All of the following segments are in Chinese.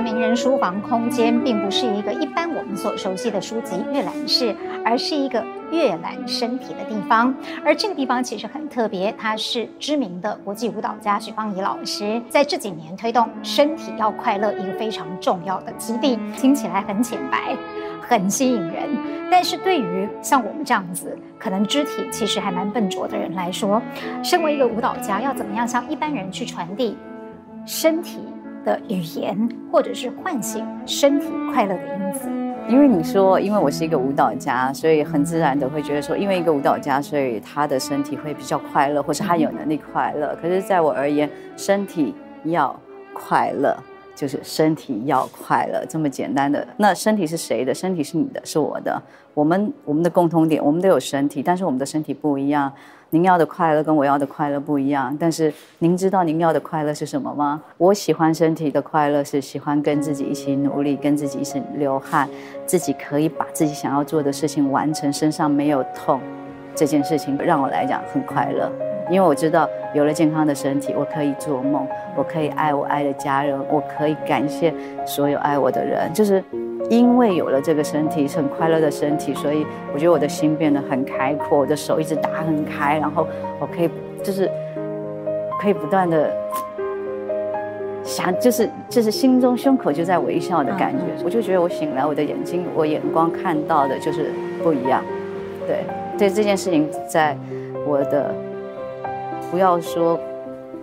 名人书房空间，并不是一个一般我们所熟悉的书籍阅览室，而是一个阅览身体的地方。而这个地方其实很特别，它是知名的国际舞蹈家许芳怡老师在这几年推动“身体要快乐”一个非常重要的基地。听起来很浅白，很吸引人，但是对于像我们这样子，可能肢体其实还蛮笨拙的人来说，身为一个舞蹈家，要怎么样向一般人去传递身体的语言，或者是唤醒身体快乐的因子？因为你说，因为我是一个舞蹈家，所以很自然的会觉得说，因为一个舞蹈家，所以他的身体会比较快乐，或是他有能力快乐。可是，在我而言，身体要快乐，就是身体要快乐这么简单的。那身体是谁的？身体是你的，是我的。我们我们的共通点，我们都有身体，但是我们的身体不一样。您要的快乐跟我要的快乐不一样，但是您知道您要的快乐是什么吗？我喜欢身体的快乐，是喜欢跟自己一起努力，跟自己一起流汗，自己可以把自己想要做的事情完成，身上没有痛，这件事情让我来讲很快乐，因为我知道有了健康的身体，我可以做梦，我可以爱我爱的家人，我可以感谢所有爱我的人，就是。因为有了这个身体，很快乐的身体，所以我觉得我的心变得很开阔，我的手一直打很开，然后我可以就是可以不断的想，就是就是心中胸口就在微笑的感觉，我就觉得我醒来，我的眼睛，我眼光看到的就是不一样。对，对这件事情，在我的不要说。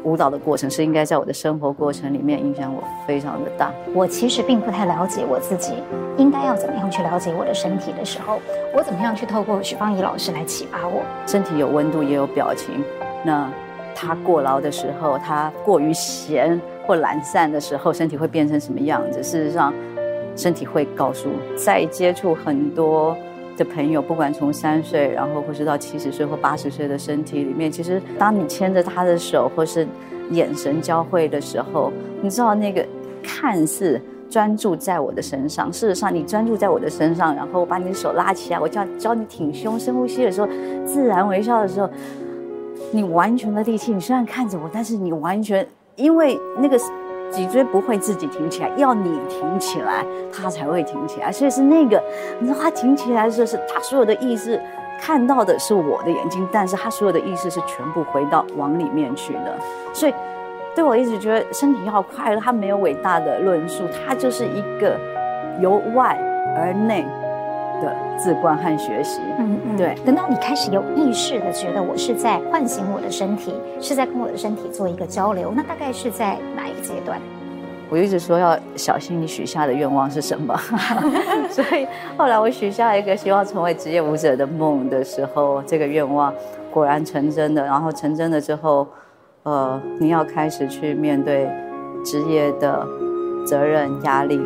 舞蹈的过程是应该在我的生活过程里面影响我非常的大。我其实并不太了解我自己应该要怎么样去了解我的身体的时候，我怎么样去透过许芳宜老师来启发我？身体有温度也有表情，那他过劳的时候，他过于闲或懒散的时候，身体会变成什么样子？事实上，身体会告诉。在接触很多。的朋友，不管从三岁，然后或是到七十岁或八十岁的身体里面，其实当你牵着他的手，或是眼神交汇的时候，你知道那个看似专注在我的身上，事实上你专注在我的身上，然后我把你的手拉起来，我叫教你挺胸、深呼吸的时候，自然微笑的时候，你完全的力气，你虽然看着我，但是你完全因为那个。脊椎不会自己挺起来，要你挺起来，它才会挺起来。所以是那个，你知道，它挺起来的时候，是它所有的意识看到的是我的眼睛，但是它所有的意识是全部回到往里面去的。所以，对我一直觉得身体要快乐，它没有伟大的论述，它就是一个由外而内。的自观和学习，嗯嗯，对。等到你开始有意识的觉得我是在唤醒我的身体，是在跟我的身体做一个交流，那大概是在哪一个阶段？我一直说要小心你许下的愿望是什么，所以后来我许下一个希望成为职业舞者的梦的时候，这个愿望果然成真的。然后成真了之后，呃，你要开始去面对职业的责任压力。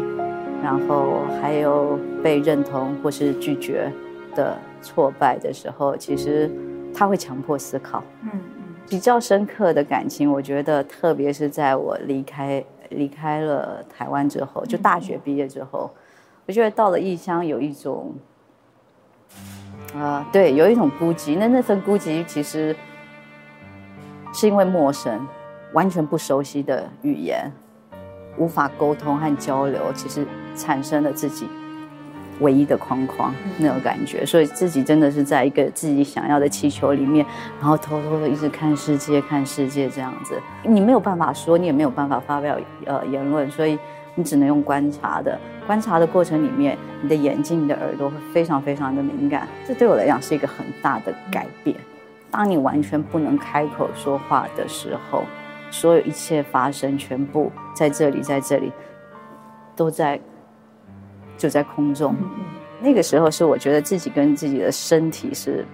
然后还有被认同或是拒绝的挫败的时候，其实他会强迫思考。嗯嗯，比较深刻的感情，我觉得特别是在我离开离开了台湾之后，就大学毕业之后，我觉得到了异乡有一种，啊，对，有一种孤寂。那那份孤寂其实是因为陌生，完全不熟悉的语言。无法沟通和交流，其实产生了自己唯一的框框那种感觉，所以自己真的是在一个自己想要的气球里面，然后偷偷的一直看世界，看世界这样子。你没有办法说，你也没有办法发表呃言论，所以你只能用观察的。观察的过程里面，你的眼睛、你的耳朵会非常非常的敏感。这对我来讲是一个很大的改变。当你完全不能开口说话的时候。所有一切发生，全部在这里，在这里，都在，就在空中。那个时候是我觉得自己跟自己的身体是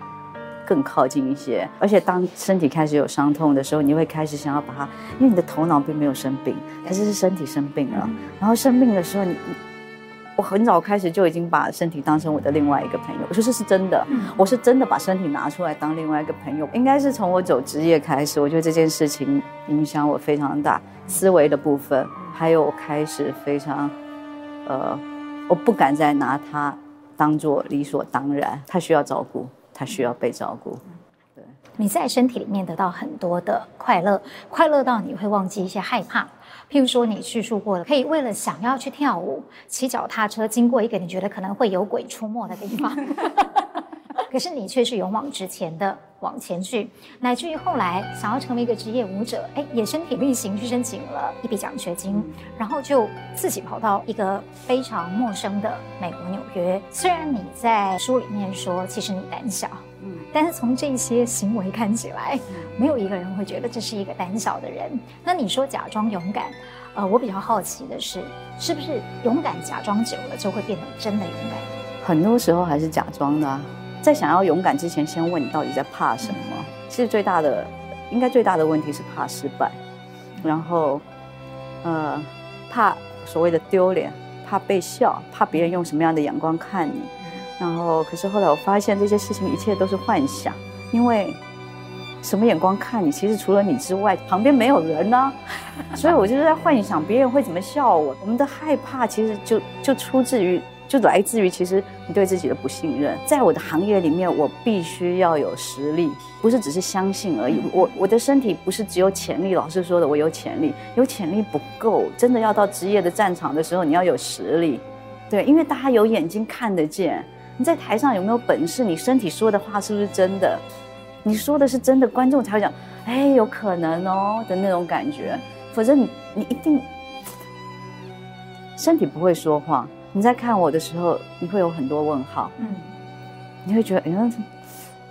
更靠近一些，而且当身体开始有伤痛的时候，你会开始想要把它，因为你的头脑并没有生病，但是是身体生病了。然后生病的时候，你。我很早开始就已经把身体当成我的另外一个朋友，我说这是真的，我是真的把身体拿出来当另外一个朋友。应该是从我走职业开始，我觉得这件事情影响我非常大，思维的部分，还有我开始非常，呃，我不敢再拿他当做理所当然，他需要照顾，他需要被照顾。对，你在身体里面得到很多的快乐，快乐到你会忘记一些害怕。譬如说，你叙述过的，可以为了想要去跳舞，骑脚踏车经过一个你觉得可能会有鬼出没的地方，可是你却是勇往直前的往前去，乃至于后来想要成为一个职业舞者，哎，也身体力行去申请了一笔奖学金，然后就自己跑到一个非常陌生的美国纽约。虽然你在书里面说，其实你胆小。但是从这些行为看起来，没有一个人会觉得这是一个胆小的人。那你说假装勇敢，呃，我比较好奇的是，是不是勇敢假装久了就会变得真的勇敢？很多时候还是假装的啊。在想要勇敢之前，先问你到底在怕什么？其实最大的，应该最大的问题是怕失败，然后，呃，怕所谓的丢脸，怕被笑，怕别人用什么样的眼光看你。然后，可是后来我发现这些事情一切都是幻想，因为什么眼光看你，其实除了你之外，旁边没有人呢、所以我就是在幻想别人会怎么笑我。我们的害怕其实就就出自于，就来自于其实你对自己的不信任。在我的行业里面，我必须要有实力，不是只是相信而已。我我的身体不是只有潜力，老师说的我有潜力，有潜力不够，真的要到职业的战场的时候，你要有实力。对，因为大家有眼睛看得见。你在台上有没有本事？你身体说的话是不是真的？你说的是真的，观众才会讲，哎，有可能哦的那种感觉。否则你你一定身体不会说谎。你在看我的时候，你会有很多问号。嗯，你会觉得，哎，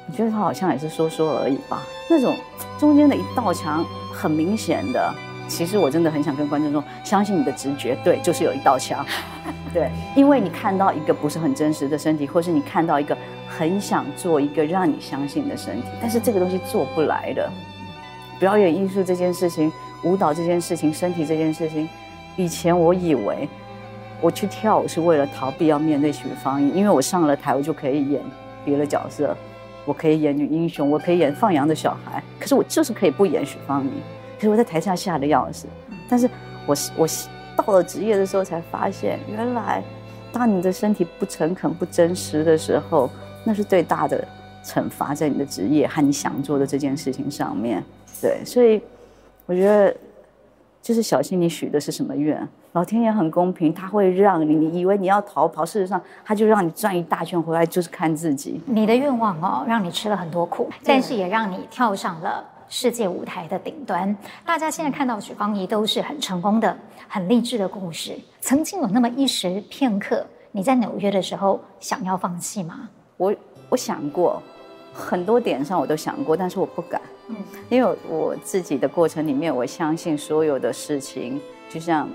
你觉得他好像也是说说而已吧？那种中间的一道墙很明显的。其实我真的很想跟观众说，相信你的直觉，对，就是有一道墙，对，因为你看到一个不是很真实的身体，或是你看到一个很想做一个让你相信的身体，但是这个东西做不来的。表演艺术这件事情，舞蹈这件事情，身体这件事情，以前我以为我去跳舞是为了逃避要面对许芳宜，因为我上了台，我就可以演别的角色，我可以演女英雄，我可以演放羊的小孩，可是我就是可以不演许芳宜。可是我在台下吓得要死，但是我我到了职业的时候才发现，原来当你的身体不诚恳、不真实的时候，那是最大的惩罚，在你的职业和你想做的这件事情上面。对，所以我觉得就是小心你许的是什么愿，老天爷很公平，他会让你，你以为你要逃跑，事实上他就让你转一大圈回来，就是看自己。你的愿望哦，让你吃了很多苦，但是也让你跳上了。世界舞台的顶端，大家现在看到许芳宜都是很成功的、很励志的故事。曾经有那么一时片刻，你在纽约的时候想要放弃吗？我我想过，很多点上我都想过，但是我不敢。嗯，因为我自己的过程里面，我相信所有的事情，就像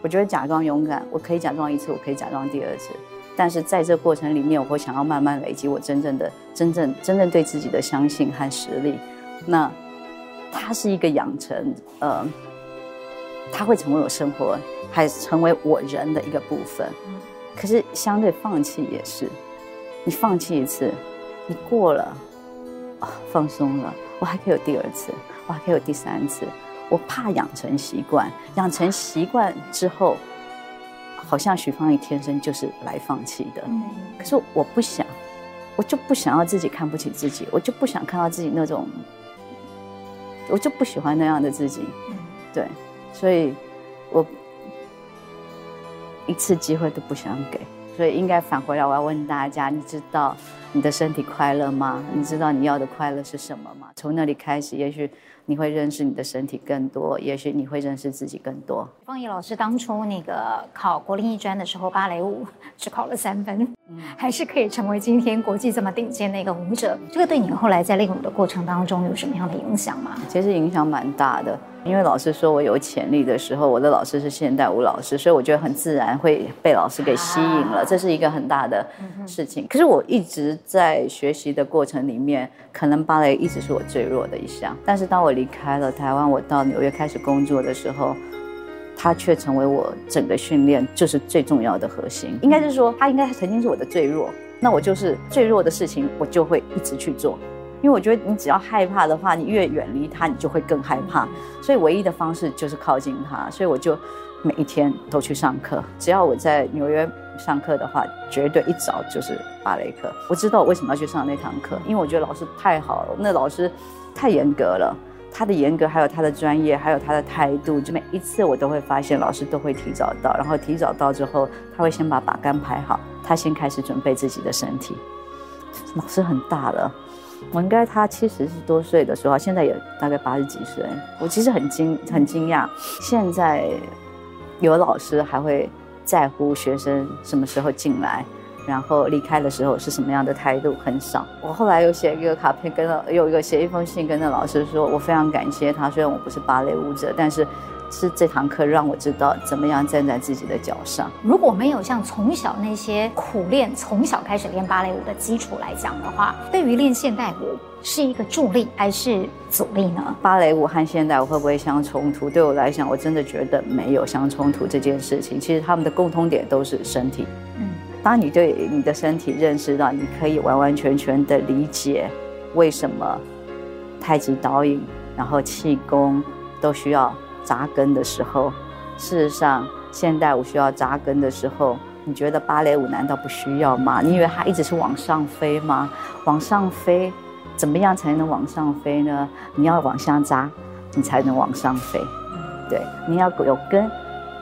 我觉得假装勇敢，我可以假装一次，我可以假装第二次，但是在这过程里面，我会想要慢慢累积我真正的、真正、真正对自己的相信和实力。那，它是一个养成，呃，它会成为我生活，还成为我人的一个部分。可是相对放弃也是，你放弃一次，你过了，啊，放松了，我还可以有第二次，我还可以有第三次。我怕养成习惯，养成习惯之后，好像许芳宜天生就是来放弃的。可是我不想，我就不想要自己看不起自己，我就不想看到自己那种。我就不喜欢那样的自己，对，所以，我一次机会都不想给，所以应该返回来，我要问大家：你知道你的身体快乐吗？你知道你要的快乐是什么吗？从那里开始，也许。你会认识你的身体更多，也许你会认识自己更多。方怡老师当初那个考国立艺专的时候，芭蕾舞 只考了三分，嗯，还是可以成为今天国际这么顶尖的一个舞者。这个对你后来在练舞的过程当中有什么样的影响吗？其实影响蛮大的。因为老师说我有潜力的时候，我的老师是现代舞老师，所以我觉得很自然会被老师给吸引了，这是一个很大的事情。可是我一直在学习的过程里面，可能芭蕾一直是我最弱的一项。但是当我离开了台湾，我到纽约开始工作的时候，它却成为我整个训练就是最重要的核心。应该是说，它应该曾经是我的最弱，那我就是最弱的事情，我就会一直去做。因为我觉得你只要害怕的话，你越远离他，你就会更害怕。所以唯一的方式就是靠近他。所以我就每一天都去上课。只要我在纽约上课的话，绝对一早就是芭蕾课。我知道我为什么要去上那堂课，因为我觉得老师太好了，那老师太严格了。他的严格，还有他的专业，还有他的态度，就每一次我都会发现，老师都会提早到，然后提早到之后，他会先把把杆排好，他先开始准备自己的身体。老师很大了，我应该他七十多岁的时候，现在也大概八十几岁。我其实很惊很惊讶，现在有老师还会在乎学生什么时候进来。然后离开的时候是什么样的态度？很少。我后来又写一个卡片，跟了有一个写一封信，跟那老师说，我非常感谢他。虽然我不是芭蕾舞者，但是是这堂课让我知道怎么样站在自己的脚上。如果没有像从小那些苦练，从小开始练芭蕾舞的基础来讲的话，对于练现代舞是一个助力还是阻力呢？芭蕾舞和现代舞会不会相冲突？对我来讲，我真的觉得没有相冲突这件事情。其实他们的共通点都是身体。嗯。当你对你的身体认识到，你可以完完全全的理解为什么太极导引，然后气功都需要扎根的时候，事实上现代舞需要扎根的时候，你觉得芭蕾舞难道不需要吗？你以为它一直是往上飞吗？往上飞，怎么样才能往上飞呢？你要往下扎，你才能往上飞。对，你要有根，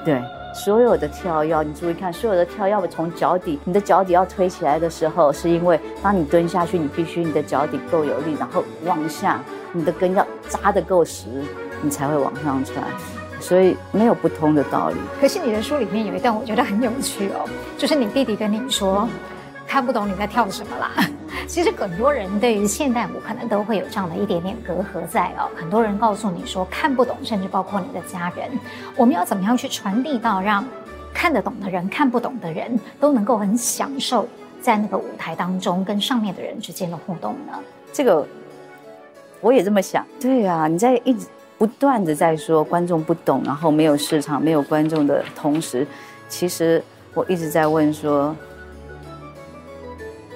对。所有的跳跃，你注意看，所有的跳跃，我从脚底，你的脚底要推起来的时候，是因为当你蹲下去，你必须你的脚底够有力，然后往下，你的根要扎得够实，你才会往上窜。所以没有不通的道理。可是你的书里面有一段我觉得很有趣哦，就是你弟弟跟你说。看不懂你在跳什么啦？其实很多人对于现代舞可能都会有这样的一点点隔阂在哦。很多人告诉你说看不懂，甚至包括你的家人。我们要怎么样去传递到让看得懂的人、看不懂的人都能够很享受在那个舞台当中跟上面的人之间的互动呢？这个我也这么想。对啊，你在一直不断的在说观众不懂，然后没有市场、没有观众的同时，其实我一直在问说。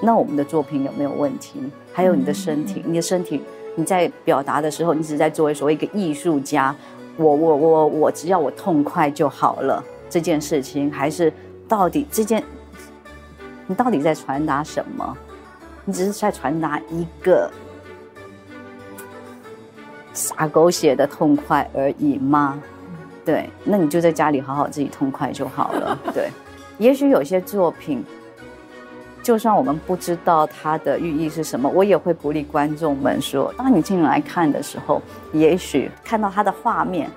那我们的作品有没有问题？还有你的身体，你的身体，你在表达的时候，你只是在作为所谓一个艺术家，我我我我，只要我痛快就好了。这件事情还是到底这件，你到底在传达什么？你只是在传达一个撒狗血的痛快而已吗？对，那你就在家里好好自己痛快就好了。对，也许有些作品。就算我们不知道它的寓意是什么，我也会鼓励观众们说：当你进来看的时候，也许看到它的画面，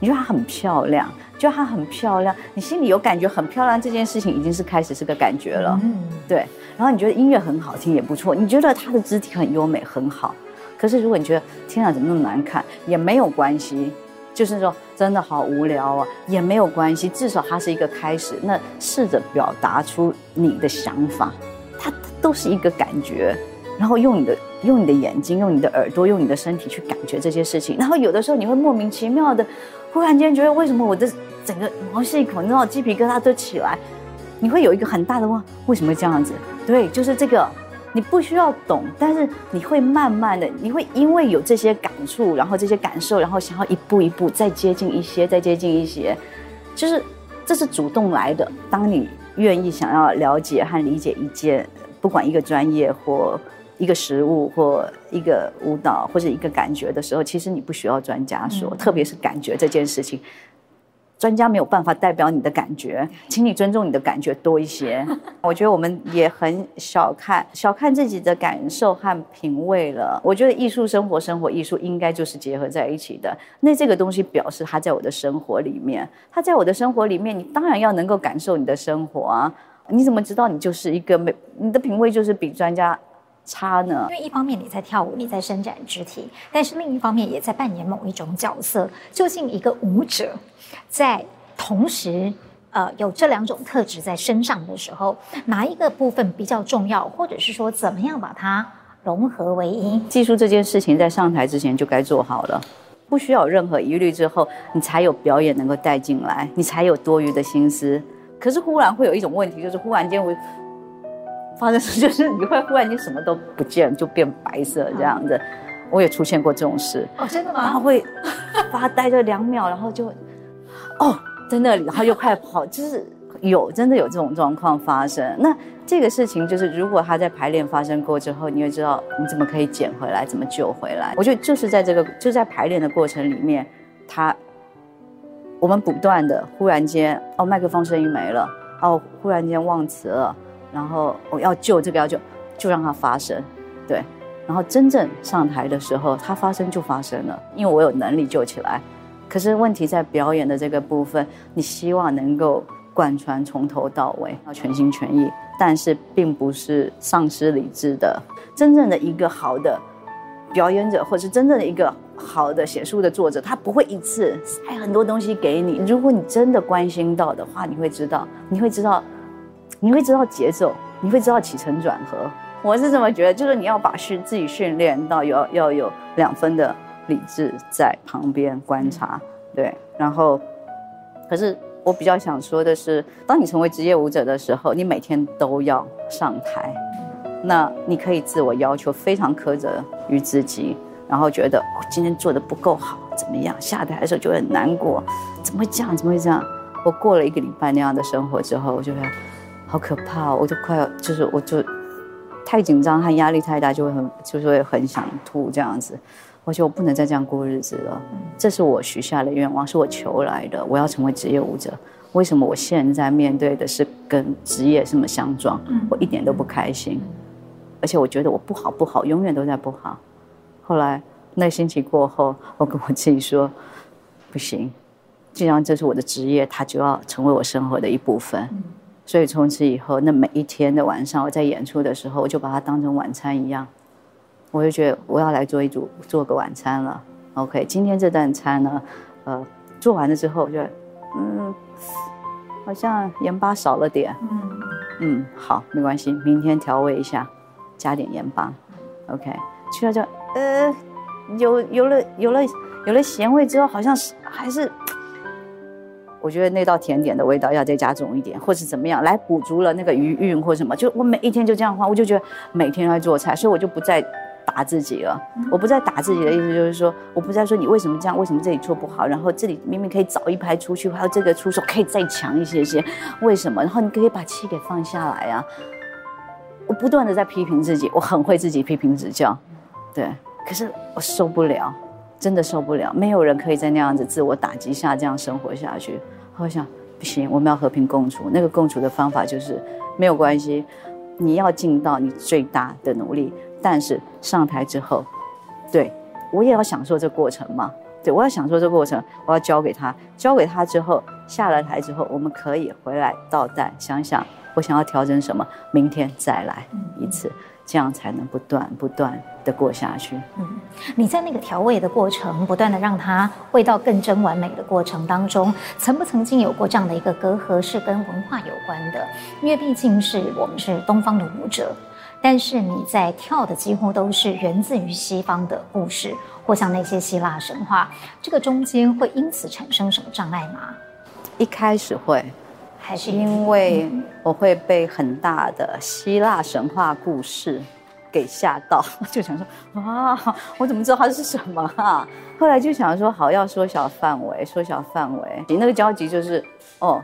你觉得它很漂亮，觉得它很漂亮，你心里有感觉很漂亮，这件事情已经是开始是个感觉了。嗯，对。然后你觉得音乐很好听也不错，你觉得它的肢体很优美很好。可是如果你觉得天啊怎么那么难看，也没有关系，就是说真的好无聊啊，也没有关系，至少它是一个开始。那试着表达出你的想法。它都是一个感觉，然后用你的用你的眼睛，用你的耳朵，用你的身体去感觉这些事情。然后有的时候你会莫名其妙的，忽然间觉得为什么我的整个毛细孔，你知道鸡皮疙瘩都起来，你会有一个很大的问，为什么这样子？对，就是这个，你不需要懂，但是你会慢慢的，你会因为有这些感触，然后这些感受，然后想要一步一步再接近一些，再接近一些，就是这是主动来的。当你。愿意想要了解和理解一件，不管一个专业或一个食物或一个舞蹈或者一个感觉的时候，其实你不需要专家说，嗯、特别是感觉这件事情，专家没有办法代表你的感觉，请你尊重你的感觉多一些。我觉得我们也很小看小看自己的感受和品味了。我觉得艺术生活，生活艺术应该就是结合在一起的。那这个东西表示它在我的生活里面，它在我的生活里面，你当然要能够感受你的生活啊。你怎么知道你就是一个没你的品味就是比专家差呢？因为一方面你在跳舞，你在伸展肢体，但是另一方面也在扮演某一种角色。究竟一个舞者？在同时，呃，有这两种特质在身上的时候，哪一个部分比较重要，或者是说怎么样把它融合为一？技术这件事情在上台之前就该做好了，不需要有任何疑虑，之后你才有表演能够带进来，你才有多余的心思。可是忽然会有一种问题，就是忽然间会发生，就是你会忽然间什么都不见，就变白色这样子。我也出现过这种事。哦，真的吗？然后会发呆个两秒，然后就。哦，在那里，然后又快跑，就是有真的有这种状况发生。那这个事情就是，如果他在排练发生过之后，你会知道你怎么可以捡回来，怎么救回来。我觉得就是在这个就在排练的过程里面，他我们不断的忽然间哦，麦克风声音没了，哦，忽然间忘词了，然后我要救这个要救，就让它发生，对。然后真正上台的时候，它发生就发生了，因为我有能力救起来。可是问题在表演的这个部分，你希望能够贯穿从头到尾，要全心全意，但是并不是丧失理智的。真正的一个好的表演者，或者是真正的一个好的写书的作者，他不会一次塞很多东西给你。如果你真的关心到的话，你会知道，你会知道，你会知道节奏，你会知道起承转合。我是这么觉得，就是你要把训自己训练到有要有两分的理智在旁边观察，对。然后，可是我比较想说的是，当你成为职业舞者的时候，你每天都要上台，那你可以自我要求非常苛责于自己，然后觉得我今天做的不够好，怎么样？下台的时候就会很难过，怎么会这样？怎么会这样？我过了一个礼拜那样的生活之后，我就觉得好可怕，我就快要就是我就。太紧张和压力太大，就会很，就是会很想吐这样子。我觉得我不能再这样过日子了。这是我许下的愿望，是我求来的。我要成为职业舞者。为什么我现在面对的是跟职业这么相撞？我一点都不开心，而且我觉得我不好不好，永远都在不好。后来那星期过后，我跟我自己说，不行，既然这是我的职业，它就要成为我生活的一部分。所以从此以后，那每一天的晚上，我在演出的时候，我就把它当成晚餐一样。我就觉得我要来做一组做个晚餐了。OK，今天这顿餐呢，呃，做完了之后，我觉得嗯，好像盐巴少了点。嗯嗯，好，没关系，明天调味一下，加点盐巴。OK，去了就呃，有有了有了有了咸味之后，好像是还是。我觉得那道甜点的味道要再加重一点，或是怎么样来补足了那个余韵或什么。就我每一天就这样换，我就觉得每天在做菜，所以我就不再打自己了。我不再打自己的意思就是说，我不再说你为什么这样，为什么这里做不好，然后这里明明可以早一拍出去，还有这个出手可以再强一些些，为什么？然后你可以把气给放下来啊。我不断的在批评自己，我很会自己批评指教，对，可是我受不了。真的受不了，没有人可以在那样子自我打击下这样生活下去。我想不行，我们要和平共处。那个共处的方法就是没有关系，你要尽到你最大的努力。但是上台之后，对，我也要享受这过程嘛。对，我要享受这过程，我要交给他，交给他之后下了台之后，我们可以回来倒带，想想我想要调整什么，明天再来一次。这样才能不断不断的过下去。嗯，你在那个调味的过程，不断的让它味道更真完美的过程当中，曾不曾经有过这样的一个隔阂，是跟文化有关的？因为毕竟是我们是东方的舞者，但是你在跳的几乎都是源自于西方的故事，或像那些希腊神话，这个中间会因此产生什么障碍吗？一开始会。还是因为我会被很大的希腊神话故事给吓到，就想说啊，我怎么知道它是什么啊？后来就想说好，要缩小范围，缩小范围。你那个交集就是哦。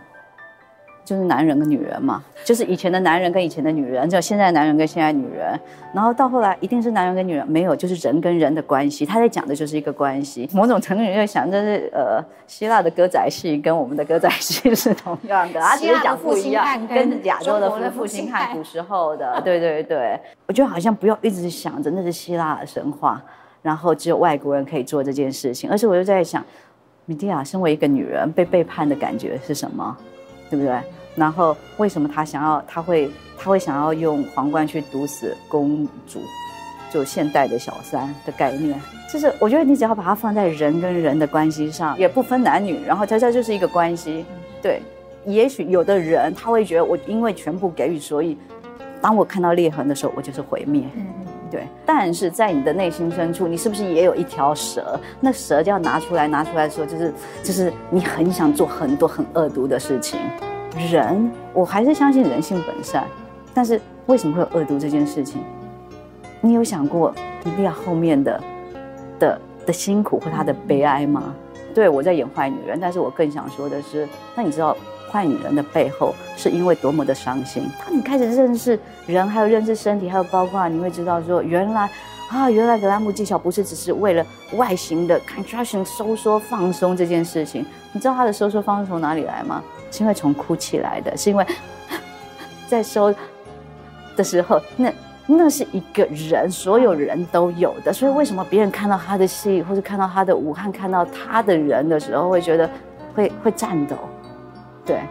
就是男人跟女人嘛，就是以前的男人跟以前的女人，就现在男人跟现在女人，然后到后来一定是男人跟女人，没有，就是人跟人的关系。他在讲的就是一个关系。某种程度你就想，这是呃希腊的歌仔戏跟我们的歌仔戏是同样的，他只是讲不一样，跟亚洲的复兴汉古时候的，对对对。我觉得好像不要一直想着那是希腊的神话，然后只有外国人可以做这件事情，而且我就在想，米蒂亚身为一个女人被背叛的感觉是什么，对不对？然后为什么他想要？他会他会想要用皇冠去毒死公主，就现代的小三的概念。就是我觉得你只要把它放在人跟人的关系上，也不分男女，然后它这就是一个关系。对，也许有的人他会觉得我因为全部给予，所以当我看到裂痕的时候，我就是毁灭。对。但是在你的内心深处，你是不是也有一条蛇？那蛇就要拿出来，拿出来说，就是就是你很想做很多很恶毒的事情。人，我还是相信人性本善，但是为什么会有恶毒这件事情？你有想过一定要后面的的的辛苦和他的悲哀吗？对，我在演坏女人，但是我更想说的是，那你知道坏女人的背后是因为多么的伤心。当你开始认识人，还有认识身体，还有包括你会知道说，原来啊，原来格拉姆技巧不是只是为了外形的 contraction 收缩放松这件事情。你知道它的收缩放松从哪里来吗？是因为从哭泣来的，是因为 在收的时候那。那是一个人，所有人都有的，所以为什么别人看到他的戏，或者看到他的武汉，看到他的人的时候，会觉得会会颤抖？对，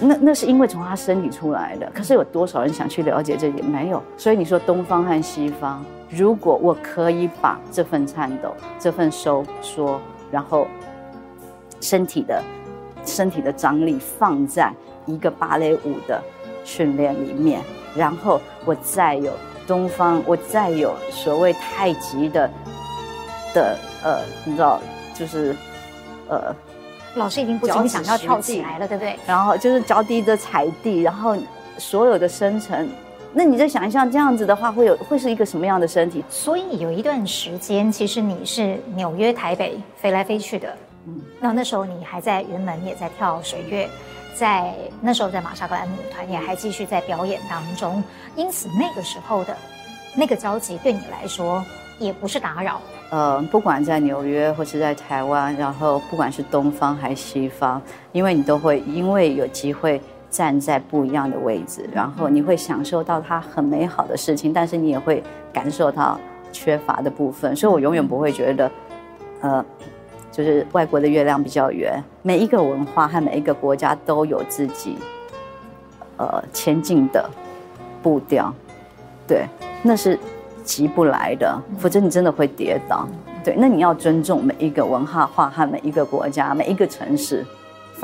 那那是因为从他身体出来的。可是有多少人想去了解这点？没有。所以你说东方和西方，如果我可以把这份颤抖、这份收缩，然后身体的身体的张力放在一个芭蕾舞的训练里面，然后我再有。东方，我再有所谓太极的的呃，你知道，就是呃，老师已经不仅想要跳起来了，对不对？然后就是脚底的踩地，然后所有的深层，那你再想一下，这样子的话，会有会是一个什么样的身体？所以有一段时间，其实你是纽约、台北飞来飞去的，嗯，那那时候你还在云门，也在跳水月。在那时候，在玛莎格兰姆团也还继续在表演当中，因此那个时候的那个交集对你来说也不是打扰。呃，不管在纽约或是在台湾，然后不管是东方还是西方，因为你都会因为有机会站在不一样的位置，然后你会享受到它很美好的事情，但是你也会感受到缺乏的部分，所以我永远不会觉得，呃。就是外国的月亮比较圆，每一个文化和每一个国家都有自己，呃，前进的步调，对，那是急不来的，否则你真的会跌倒。对，那你要尊重每一个文化化和每一个国家、每一个城市。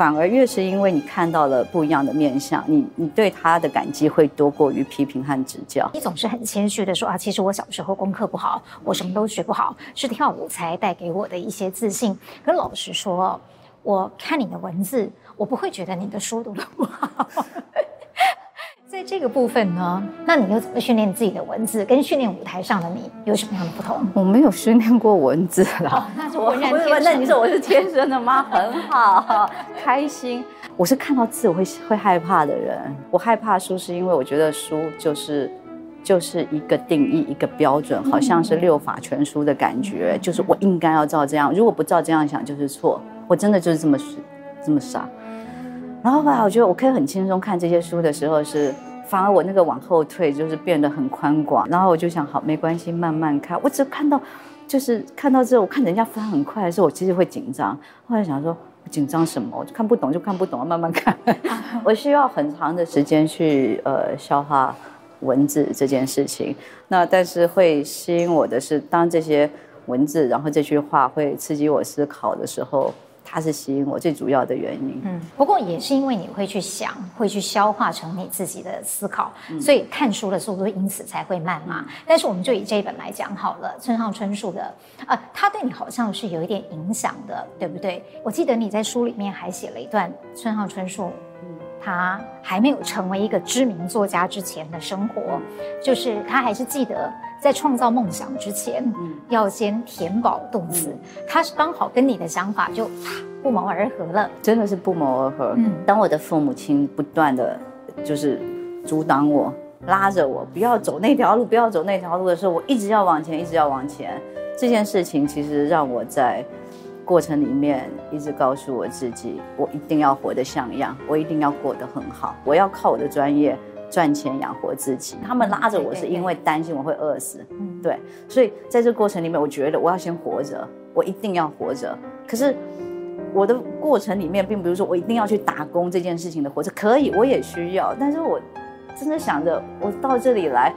反而越是因为你看到了不一样的面相，你你对他的感激会多过于批评和指教。你总是很谦虚的说啊，其实我小时候功课不好，我什么都学不好，是跳舞才带给我的一些自信。可老实说，我看你的文字，我不会觉得你的书读的不好。在这个部分呢，那你又怎么训练自己的文字？跟训练舞台上的你有什么样的不同？我没有训练过文字啦，哦、那是浑然天成。那你说我是天生的吗？很好，开心。我是看到字我会会害怕的人。我害怕书是因为我觉得书就是就是一个定义，一个标准，好像是六法全书的感觉，嗯、就是我应该要照这样，如果不照这样想就是错。我真的就是这么这么傻。然后吧，我觉得我可以很轻松看这些书的时候是，是反而我那个往后退就是变得很宽广。然后我就想，好，没关系，慢慢看。我只看到，就是看到之后，我看人家翻很快的时候，我其实会紧张。后来想说，我紧张什么？我就看不懂就看不懂，慢慢看。我需要很长的时间去呃消化文字这件事情。那但是会吸引我的是，当这些文字，然后这句话会刺激我思考的时候。它是吸引我最主要的原因。嗯，不过也是因为你会去想，会去消化成你自己的思考，嗯、所以看书的速度因此才会慢嘛。但是我们就以这一本来讲好了，村上春树的，呃，他对你好像是有一点影响的，对不对？我记得你在书里面还写了一段村上春树，嗯，他还没有成为一个知名作家之前的生活，就是他还是记得。在创造梦想之前，嗯，要先填饱肚子。他是刚好跟你的想法就不谋而合了，真的是不谋而合。嗯，当我的父母亲不断的就是阻挡我、拉着我不要走那条路、不要走那条路的时候，我一直要往前，一直要往前。这件事情其实让我在过程里面一直告诉我自己，我一定要活得像样，我一定要过得很好，我要靠我的专业。赚钱养活自己，他们拉着我是因为担心我会饿死，对，所以在这个过程里面，我觉得我要先活着，我一定要活着。可是我的过程里面，并不是说我一定要去打工这件事情的活着，可以，我也需要。但是我真的想着，我到这里来，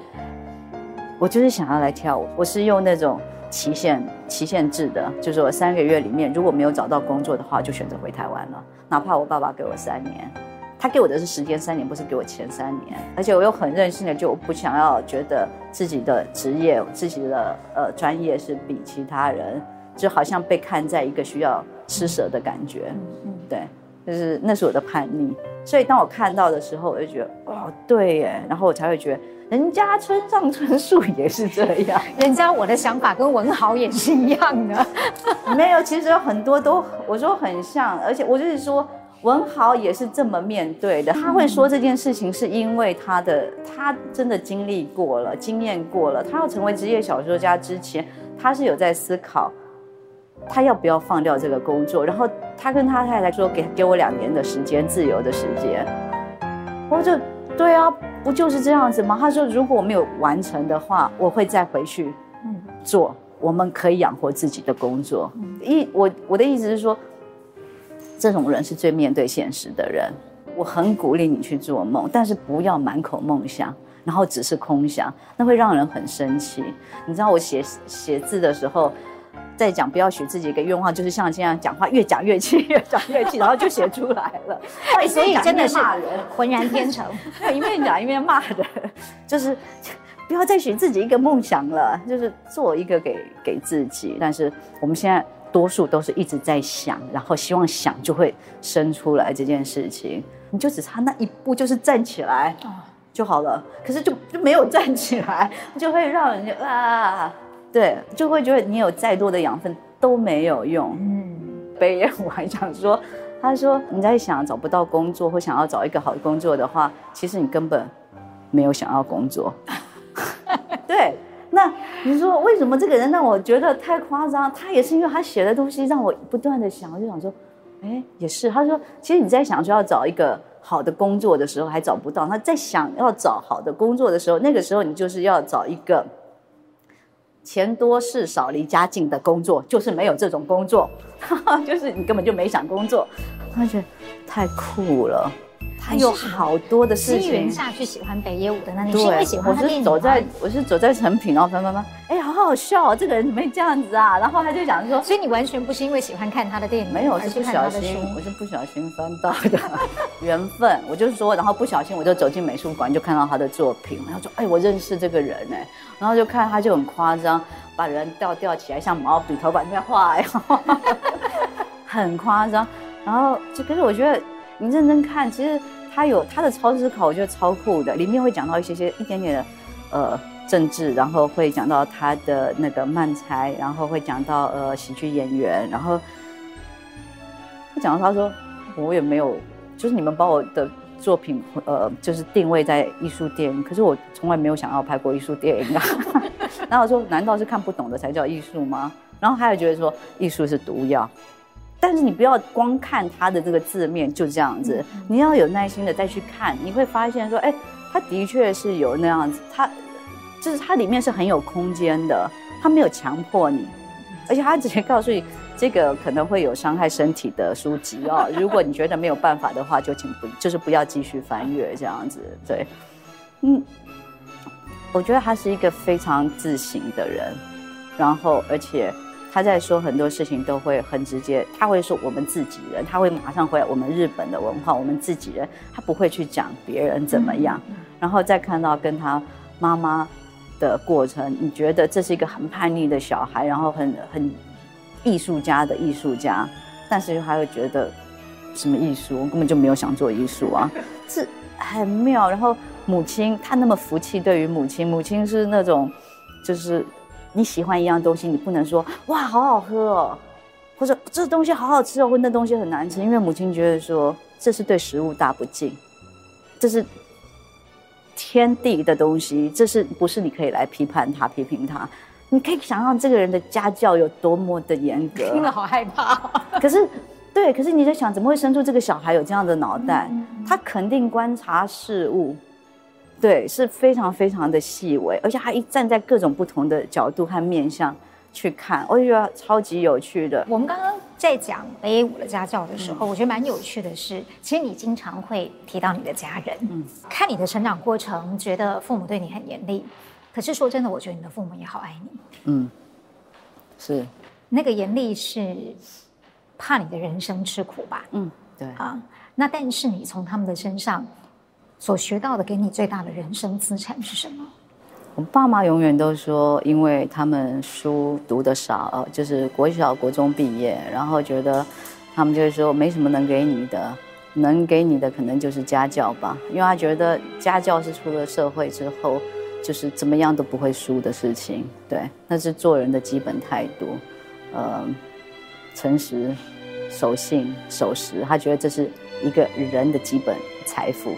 我就是想要来跳舞。我是用那种期限期限制的，就是我三个月里面如果没有找到工作的话，就选择回台湾了，哪怕我爸爸给我三年。他给我的是时间三年，不是给我钱三年，而且我又很任性的，就不想要觉得自己的职业、自己的呃专业是比其他人，就好像被看在一个需要施舍的感觉，嗯，对，就是那是我的叛逆。所以当我看到的时候，我就觉得哦，对耶，然后我才会觉得人家村上春树也是这样，人家我的想法跟文豪也是一样的，没有，其实有很多都我说很像，而且我就是说。文豪也是这么面对的。他会说这件事情，是因为他的他真的经历过了，经验过了。他要成为职业小说家之前，他是有在思考，他要不要放掉这个工作。然后他跟他太太说：“给给我两年的时间，自由的时间。”我就对啊，不就是这样子吗？他说：“如果我没有完成的话，我会再回去做我们可以养活自己的工作。”一我我的意思是说，这种人是最面对现实的人。我很鼓励你去做梦，但是不要满口梦想，然后只是空想，那会让人很生气。你知道我写写字的时候。在讲不要许自己一个愿望，就是像这样讲话，越讲越气，越讲越气，然后就写出来了。所以真的是浑然天成，一面讲一面骂人，就是 不要再许自己一个梦想了，就是做一个给给自己。但是我们现在多数都是一直在想，然后希望想就会生出来这件事情，你就只差那一步，就是站起来就好了。可是就就没有站起来，就会让人家啊。对，就会觉得你有再多的养分都没有用。嗯，北野我还想说，他说你在想找不到工作或想要找一个好的工作的话，其实你根本没有想要工作。对，那你说为什么这个人让我觉得太夸张？他也是因为他写的东西让我不断的想，我就想说，哎，也是。他说，其实你在想说要找一个好的工作的时候还找不到，他在想要找好的工作的时候，那个时候你就是要找一个。钱多事少离家近的工作，就是没有这种工作，就是你根本就没想工作，而且太酷了。他有好多的事情。机缘下去喜欢北野武的那，你是因为喜欢他走在我是走在成品，然后翻翻翻，哎，好好笑哦，这个人怎么会这样子啊？然后他就讲说，所以你完全不是因为喜欢看他的电影，没有，是不小心，我是不小心翻到的 缘分。我就是说，然后不小心我就走进美术馆，就看到他的作品，然后说，哎，我认识这个人哎，然后就看他就很夸张，把人吊吊起来像毛笔头把那边画，呀，很夸张。然后就可是我觉得你认真看，其实。他有他的超思考，我觉得超酷的。里面会讲到一些些一点点的，呃，政治，然后会讲到他的那个漫才，然后会讲到呃喜剧演员，然后会讲到他说我也没有，就是你们把我的作品呃就是定位在艺术电影，可是我从来没有想要拍过艺术电影啊。然后我说难道是看不懂的才叫艺术吗？然后他也觉得说艺术是毒药。但是你不要光看他的这个字面就这样子，你要有耐心的再去看，你会发现说，哎，他的确是有那样子，他就是他里面是很有空间的，他没有强迫你，而且他直接告诉你，这个可能会有伤害身体的书籍哦，如果你觉得没有办法的话，就请不就是不要继续翻阅这样子，对，嗯，我觉得他是一个非常自省的人，然后而且。他在说很多事情都会很直接，他会说我们自己人，他会马上回来我们日本的文化，我们自己人，他不会去讲别人怎么样。然后再看到跟他妈妈的过程，你觉得这是一个很叛逆的小孩，然后很很艺术家的艺术家，但是他会觉得什么艺术，我根本就没有想做艺术啊，是很妙。然后母亲，他那么服气，对于母亲，母亲是那种就是。你喜欢一样东西，你不能说哇好好喝哦，或者这东西好好吃哦，或那东西很难吃，因为母亲觉得说这是对食物大不敬，这是天地的东西，这是不是你可以来批判他、批评他？你可以想象这个人的家教有多么的严格，听了好害怕。可是，对，可是你在想，怎么会生出这个小孩有这样的脑袋？他肯定观察事物。对，是非常非常的细微，而且他一站在各种不同的角度和面向去看，我就觉得超级有趣的。我们刚刚在讲北野武的家教的时候，嗯、我觉得蛮有趣的是，其实你经常会提到你的家人，嗯，看你的成长过程，觉得父母对你很严厉，可是说真的，我觉得你的父母也好爱你，嗯，是那个严厉是怕你的人生吃苦吧？嗯，对啊，那但是你从他们的身上。所学到的，给你最大的人生资产是什么？我爸妈永远都说，因为他们书读得少，就是国小、国中毕业，然后觉得他们就是说没什么能给你的，能给你的可能就是家教吧，因为他觉得家教是出了社会之后，就是怎么样都不会输的事情。对，那是做人的基本态度，呃，诚实、守信守时，他觉得这是一个人的基本财富。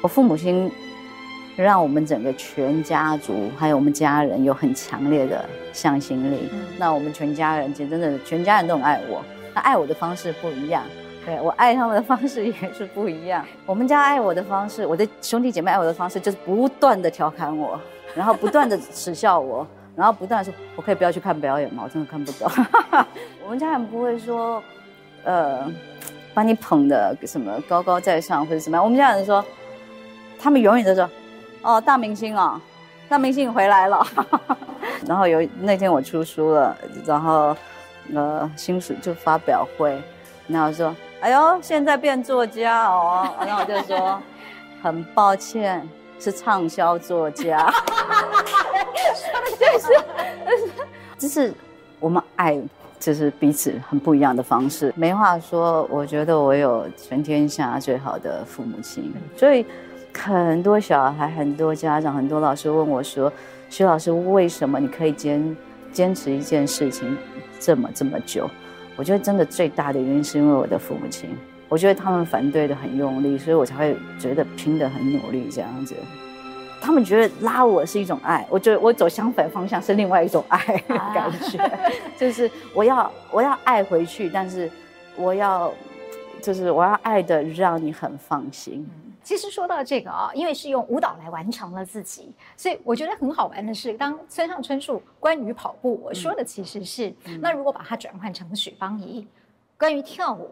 我父母亲让我们整个全家族还有我们家人有很强烈的向心力。嗯、那我们全家人其实真的全家人都很爱我，那爱我的方式不一样。对，我爱他们的方式也是不一样。我们家爱我的方式，我的兄弟姐妹爱我的方式，就是不断的调侃我，然后不断的耻笑我，然后不断的说：“我可以不要去看表演吗？我真的看不懂。”我们家人不会说，呃，把你捧的什么高高在上或者什么样。我们家人说，他们永远都说：“哦，大明星哦，大明星回来了。”然后有那天我出书了，然后呃，新书就发表会，然后说。哎呦，现在变作家哦，然后我就说，很抱歉，是畅销作家。就是，就是我们爱，就是彼此很不一样的方式。没话说，我觉得我有全天下最好的父母亲。所以，很多小孩、很多家长、很多老师问我说：“徐老师，为什么你可以坚坚持一件事情这么这么久？”我觉得真的最大的原因是因为我的父母亲，我觉得他们反对的很用力，所以我才会觉得拼得很努力这样子。他们觉得拉我是一种爱，我觉得我走相反方向是另外一种爱的感觉，啊、就是我要我要爱回去，但是我要就是我要爱的让你很放心。其实说到这个啊，因为是用舞蹈来完成了自己，所以我觉得很好玩的是，当村上春树关于跑步，我说的其实是，嗯、那如果把它转换成许芳宜，关于跳舞，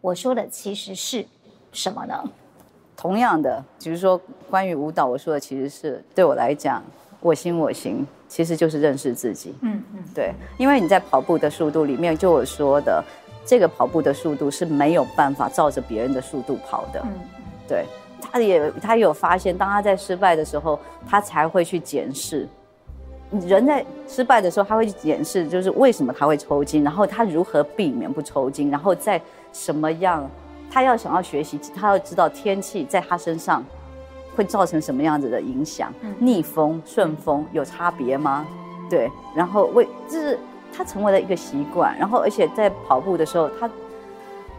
我说的其实是什么呢？同样的，就是说关于舞蹈，我说的其实是对我来讲，我行我行，其实就是认识自己。嗯嗯，对，因为你在跑步的速度里面，就我说的，这个跑步的速度是没有办法照着别人的速度跑的。嗯。对，他也他也有发现，当他在失败的时候，他才会去检视。人在失败的时候，他会去检视，就是为什么他会抽筋，然后他如何避免不抽筋，然后在什么样，他要想要学习，他要知道天气在他身上会造成什么样子的影响，逆风、顺风有差别吗？对，然后为就是他成为了一个习惯，然后而且在跑步的时候，他。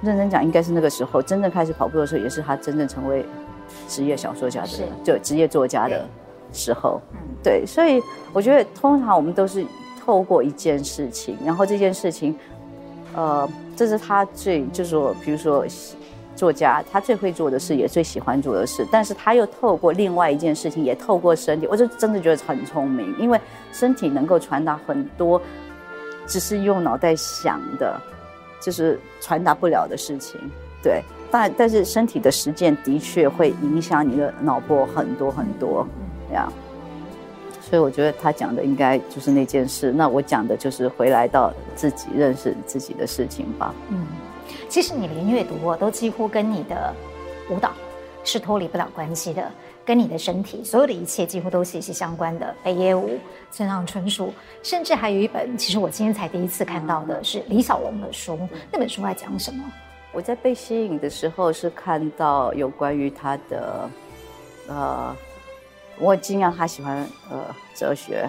认真讲，应该是那个时候真正开始跑步的时候，也是他真正成为职业小说家的，就职业作家的时候。对，所以我觉得通常我们都是透过一件事情，然后这件事情，呃，这是他最就是说，比如说作家，他最会做的事，也最喜欢做的事，但是他又透过另外一件事情，也透过身体，我就真的觉得很聪明，因为身体能够传达很多，只是用脑袋想的。就是传达不了的事情，对，但但是身体的实践的确会影响你的脑波很多很多，这样，所以我觉得他讲的应该就是那件事，那我讲的就是回来到自己认识自己的事情吧。嗯，其实你连阅读都几乎跟你的舞蹈是脱离不了关系的。跟你的身体，所有的一切几乎都息息相关的。北野武、村上春树，甚至还有一本，其实我今天才第一次看到的是李小龙的书。那本书在讲什么？我在被吸引的时候是看到有关于他的，呃，我惊讶他喜欢呃哲学，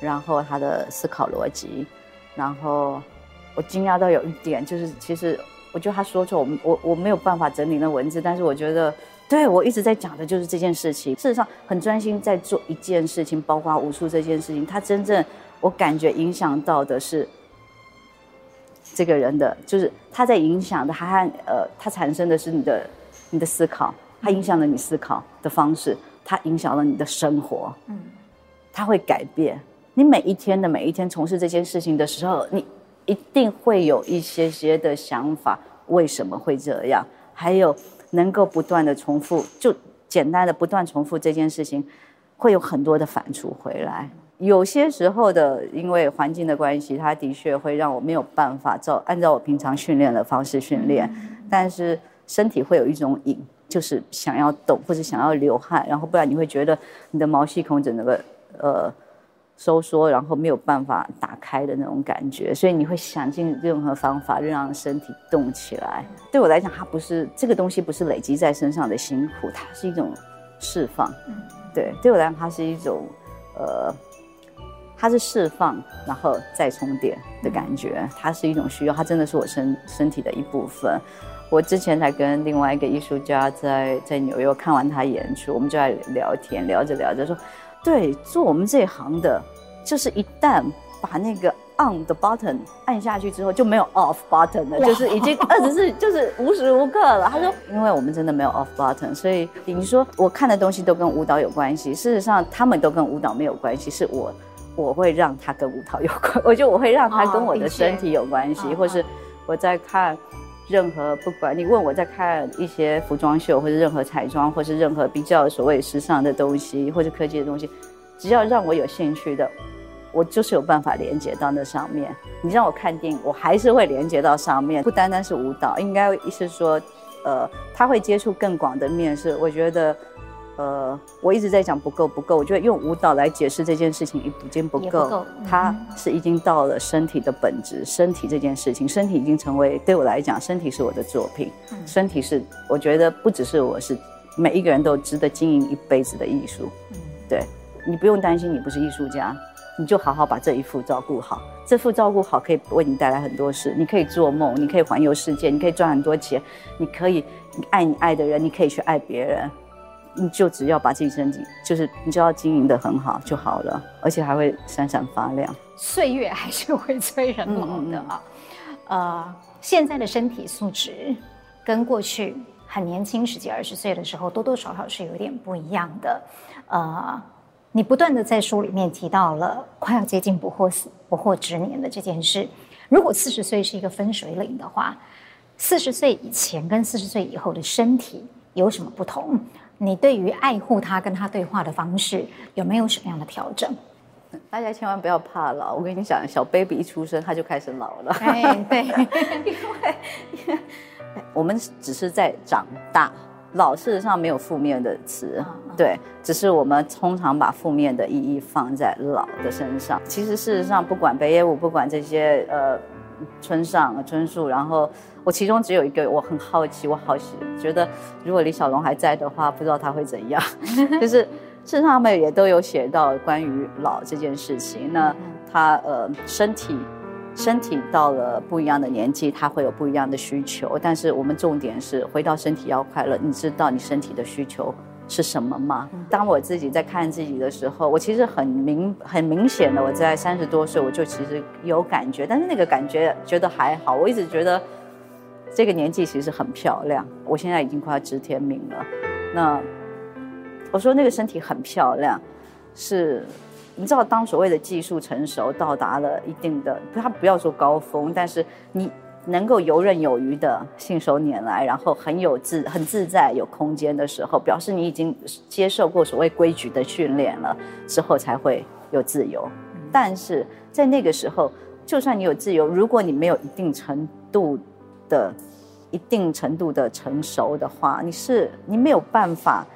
然后他的思考逻辑，然后我惊讶到有一点就是，其实我觉得他说错，我我我没有办法整理那文字，但是我觉得。对，我一直在讲的就是这件事情。事实上，很专心在做一件事情，包括武术这件事情。他真正我感觉影响到的是这个人的，就是他在影响的，他呃，他产生的是你的你的思考，他影响了你思考的方式，他影响了你的生活。嗯，他会改变你每一天的每一天从事这件事情的时候，你一定会有一些些的想法，为什么会这样？还有。能够不断的重复，就简单的不断重复这件事情，会有很多的反刍回来。有些时候的，因为环境的关系，它的确会让我没有办法照按照我平常训练的方式训练。但是身体会有一种瘾，就是想要动或者想要流汗，然后不然你会觉得你的毛细孔整个呃。收缩，然后没有办法打开的那种感觉，所以你会想尽任何方法让身体动起来。对我来讲，它不是这个东西，不是累积在身上的辛苦，它是一种释放。对，对我来讲，它是一种呃它是释放，然后再充电的感觉，它是一种需要，它真的是我身身体的一部分。我之前才跟另外一个艺术家在在纽约看完他演出，我们就在聊天，聊着聊着说，对，做我们这一行的，就是一旦把那个 on 的 button 按下去之后，就没有 off button 了，就是已经二十四，就是无时无刻了。他说，因为我们真的没有 off button，所以你说我看的东西都跟舞蹈有关系，事实上他们都跟舞蹈没有关系，是我我会让他跟舞蹈有关，我觉得我会让他跟我的身体有关系，或是我在看。任何不管你问我在看一些服装秀，或者任何彩妆，或是任何比较所谓时尚的东西，或者科技的东西，只要让我有兴趣的，我就是有办法连接到那上面。你让我看电影，我还是会连接到上面。不单单是舞蹈，应该意思说，呃，他会接触更广的面。是我觉得。呃，我一直在讲不够不够，我觉得用舞蹈来解释这件事情已经不够，不够嗯、它是已经到了身体的本质，身体这件事情，身体已经成为对我来讲，身体是我的作品，嗯、身体是我觉得不只是我是每一个人都值得经营一辈子的艺术，嗯、对，你不用担心你不是艺术家，你就好好把这一副照顾好，这副照顾好可以为你带来很多事，你可以做梦，你可以环游世界，你可以赚很多钱，你可以爱你爱的人，你可以去爱别人。你就只要把自己身体，就是你就要经营的很好就好了，而且还会闪闪发亮。岁月还是会催人老的啊。呃，现在的身体素质跟过去很年轻十几二十岁的时候，多多少少是有点不一样的。呃，你不断的在书里面提到了快要接近不惑死不惑之年的这件事。如果四十岁是一个分水岭的话，四十岁以前跟四十岁以后的身体有什么不同？你对于爱护他跟他对话的方式有没有什么样的调整？大家千万不要怕老，我跟你讲，小 baby 一出生他就开始老了。哎，对，因 为我们只是在长大，老事实上没有负面的词，对，只是我们通常把负面的意义放在老的身上。其实事实上，不管北野武，不管这些呃村上春树，然后。我其中只有一个，我很好奇，我好奇觉得，如果李小龙还在的话，不知道他会怎样。就是事实上，他们也都有写到关于老这件事情。那他呃，身体身体到了不一样的年纪，他会有不一样的需求。但是我们重点是回到身体要快乐。你知道你身体的需求是什么吗？当我自己在看自己的时候，我其实很明很明显的，我在三十多岁我就其实有感觉，但是那个感觉觉得还好。我一直觉得。这个年纪其实很漂亮，我现在已经快要知天命了。那我说那个身体很漂亮，是，你知道，当所谓的技术成熟到达了一定的，他不要说高峰，但是你能够游刃有余的信手拈来，然后很有自很自在有空间的时候，表示你已经接受过所谓规矩的训练了，之后才会有自由。但是在那个时候，就算你有自由，如果你没有一定程度。的一定程度的成熟的话，你是你没有办法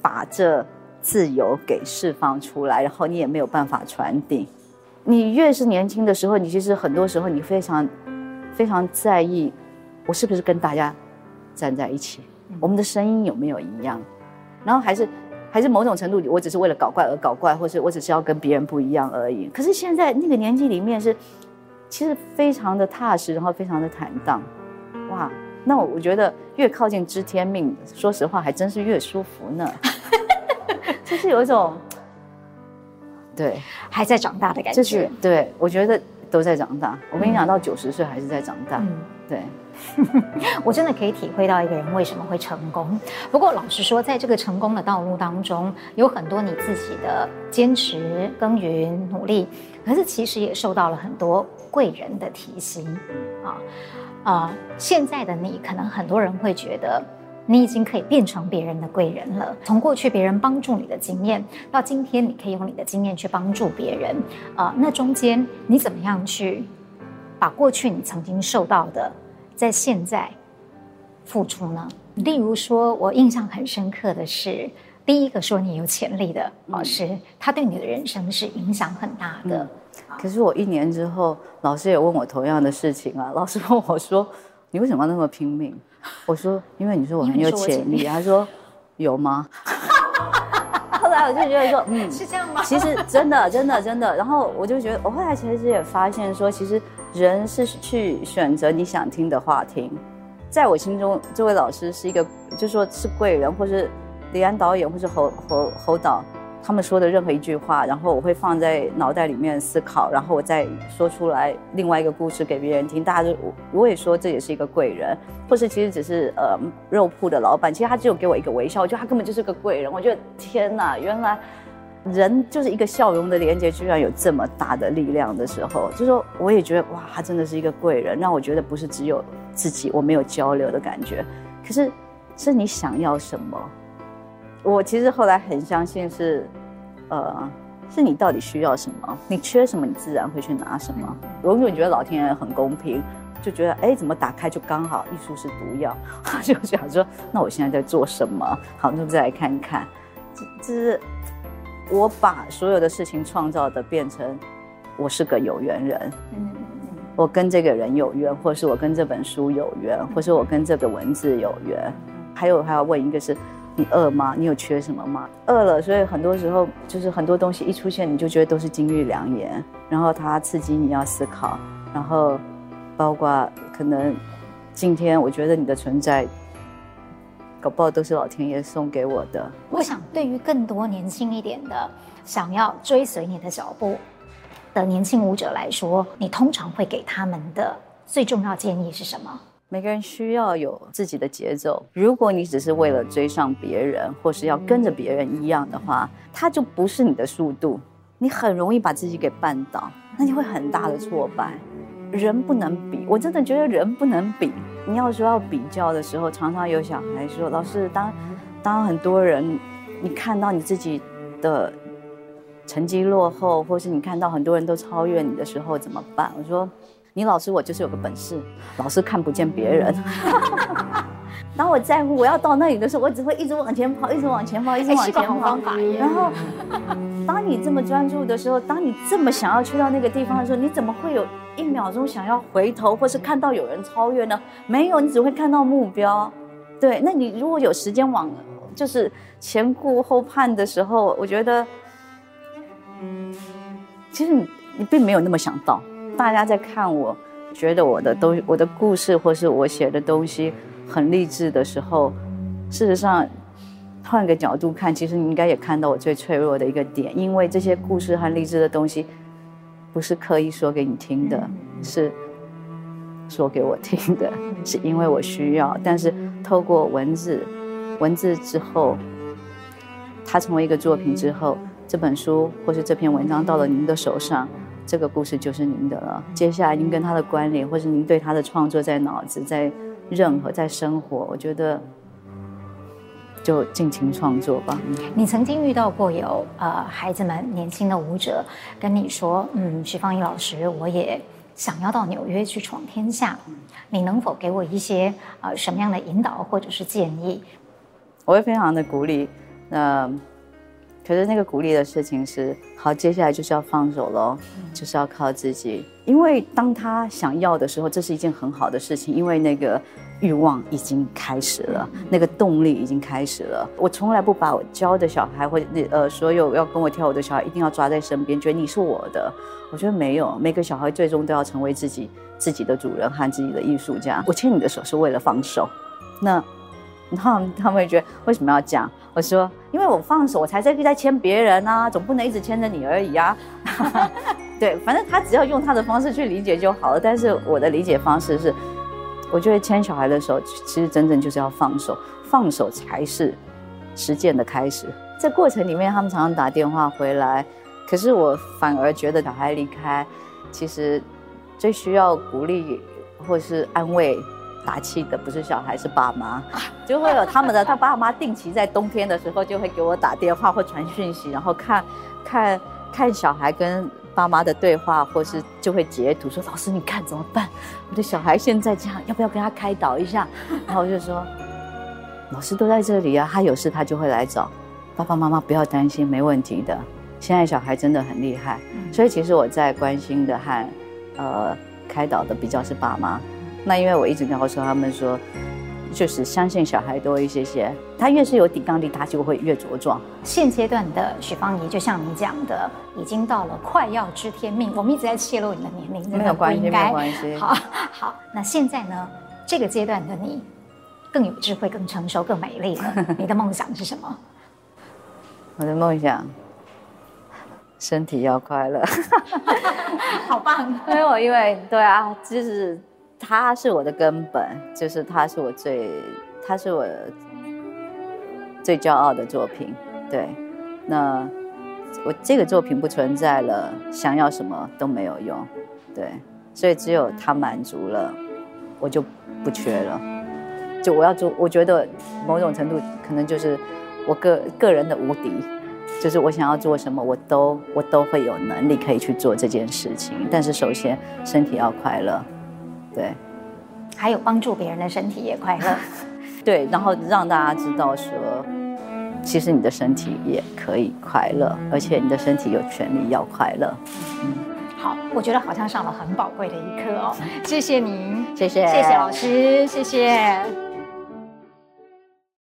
把这自由给释放出来，然后你也没有办法传递。你越是年轻的时候，你其实很多时候你非常非常在意，我是不是跟大家站在一起，我们的声音有没有一样，然后还是还是某种程度，我只是为了搞怪而搞怪，或是我只是要跟别人不一样而已。可是现在那个年纪里面是，其实非常的踏实，然后非常的坦荡。哇，那我我觉得越靠近知天命，说实话还真是越舒服呢。就是有一种，对，还在长大的感觉。就是对，我觉得都在长大。我跟你讲，到九十岁还是在长大。嗯，对。我真的可以体会到一个人为什么会成功。不过老实说，在这个成功的道路当中，有很多你自己的坚持、耕耘、努力，可是其实也受到了很多贵人的提携啊。啊、呃，现在的你可能很多人会觉得，你已经可以变成别人的贵人了。从过去别人帮助你的经验，到今天你可以用你的经验去帮助别人。啊、呃，那中间你怎么样去把过去你曾经受到的，在现在付出呢？例如说，我印象很深刻的是，第一个说你有潜力的老师，嗯、他对你的人生是影响很大的。嗯可是我一年之后，老师也问我同样的事情啊。老师问我说：“你为什么要那么拼命？”我说：“因为你说我很有潜力。”他说：“有吗？” 后来我就觉得说，嗯，是这样吗？其实真的真的真的，然后我就觉得，我后来其实也发现说，其实人是去选择你想听的话听。在我心中，这位老师是一个，就是说是贵人，或是李安导演，或是侯侯侯导。他们说的任何一句话，然后我会放在脑袋里面思考，然后我再说出来另外一个故事给别人听。大家就我我也说这也是一个贵人，或是其实只是呃肉铺的老板，其实他只有给我一个微笑，我觉得他根本就是个贵人。我觉得天哪，原来人就是一个笑容的连接，居然有这么大的力量的时候，就说我也觉得哇，他真的是一个贵人，让我觉得不是只有自己我没有交流的感觉，可是是你想要什么。我其实后来很相信是，呃，是你到底需要什么，你缺什么，你自然会去拿什么。我永远觉得老天爷很公平，就觉得哎，怎么打开就刚好，艺术是毒药，就想说，那我现在在做什么？好，那再来看看，这这是我把所有的事情创造的变成，我是个有缘人，嗯，我跟这个人有缘，或是我跟这本书有缘，或是我跟这个文字有缘，还有还要问一个是。你饿吗？你有缺什么吗？饿了，所以很多时候就是很多东西一出现，你就觉得都是金玉良言，然后它刺激你要思考，然后包括可能今天我觉得你的存在，搞不好都是老天爷送给我的。我想，对于更多年轻一点的想要追随你的脚步的年轻舞者来说，你通常会给他们的最重要建议是什么？每个人需要有自己的节奏。如果你只是为了追上别人，或是要跟着别人一样的话，它就不是你的速度，你很容易把自己给绊倒，那你会很大的挫败。人不能比，我真的觉得人不能比。你要说要比较的时候，常常有小孩说：“老师，当当很多人，你看到你自己的成绩落后，或是你看到很多人都超越你的时候，怎么办？”我说。你老师，我就是有个本事，老师看不见别人。当我在乎我要到那里的时候，我只会一直往前跑，一直往前跑，一直往前跑。然后，当你这么专注的时候，当你这么想要去到那个地方的时候，你怎么会有一秒钟想要回头，或是看到有人超越呢？没有，你只会看到目标。对，那你如果有时间往就是前顾后盼的时候，我觉得，其实你你并没有那么想到。大家在看我，觉得我的东我的故事或是我写的东西很励志的时候，事实上，换个角度看，其实你应该也看到我最脆弱的一个点，因为这些故事和励志的东西，不是刻意说给你听的，是说给我听的，是因为我需要。但是透过文字，文字之后，它成为一个作品之后，这本书或是这篇文章到了您的手上。这个故事就是您的了。接下来您跟他的关联，或是您对他的创作在脑子，在任何在生活，我觉得就尽情创作吧。你曾经遇到过有呃孩子们年轻的舞者跟你说，嗯，徐芳怡老师，我也想要到纽约去闯天下，你能否给我一些呃什么样的引导或者是建议？我会非常的鼓励。那、呃。可是那个鼓励的事情是，好，接下来就是要放手喽，就是要靠自己。因为当他想要的时候，这是一件很好的事情，因为那个欲望已经开始了，那个动力已经开始了。我从来不把我教的小孩或者呃所有要跟我跳舞的小孩一定要抓在身边，觉得你是我的。我觉得没有，每个小孩最终都要成为自己自己的主人和自己的艺术家。我牵你的手是为了放手，那。然后他们会觉得为什么要讲？我说，因为我放手，我才在在牵别人啊，总不能一直牵着你而已啊。对，反正他只要用他的方式去理解就好了。但是我的理解方式是，我觉得牵小孩的时候，其实真正就是要放手，放手才是实践的开始。这过程里面，他们常常打电话回来，可是我反而觉得小孩离开，其实最需要鼓励或是安慰。打气的不是小孩，是爸妈，就会有他们的他爸妈定期在冬天的时候就会给我打电话或传讯息，然后看，看，看小孩跟爸妈的对话，或是就会截图说：“老师，你看怎么办？我的小孩现在这样，要不要跟他开导一下？” 然后我就说：“老师都在这里啊，他有事他就会来找爸爸妈妈，不要担心，没问题的。现在小孩真的很厉害，所以其实我在关心的和呃开导的比较是爸妈。”那因为我一直告诉他们说，就是相信小孩多一些些，他越是有抵抗力，他就会越茁壮。现阶段的许芳宜，就像你讲的，已经到了快要知天命。我们一直在泄露你的年龄，没有关系，没有关系。好，好，那现在呢？这个阶段的你更有智慧、更成熟、更美丽了。你的梦想是什么？我的梦想，身体要快乐。好棒！没有，因为对啊，就是。他是我的根本，就是他是我最，他是我最骄傲的作品。对，那我这个作品不存在了，想要什么都没有用。对，所以只有他满足了，我就不缺了。就我要做，我觉得某种程度可能就是我个个人的无敌，就是我想要做什么，我都我都会有能力可以去做这件事情。但是首先身体要快乐。对，还有帮助别人的身体也快乐，对，然后让大家知道说，其实你的身体也可以快乐，而且你的身体有权利要快乐。嗯，好，我觉得好像上了很宝贵的一课哦，谢谢您，谢谢，谢谢老师，谢谢。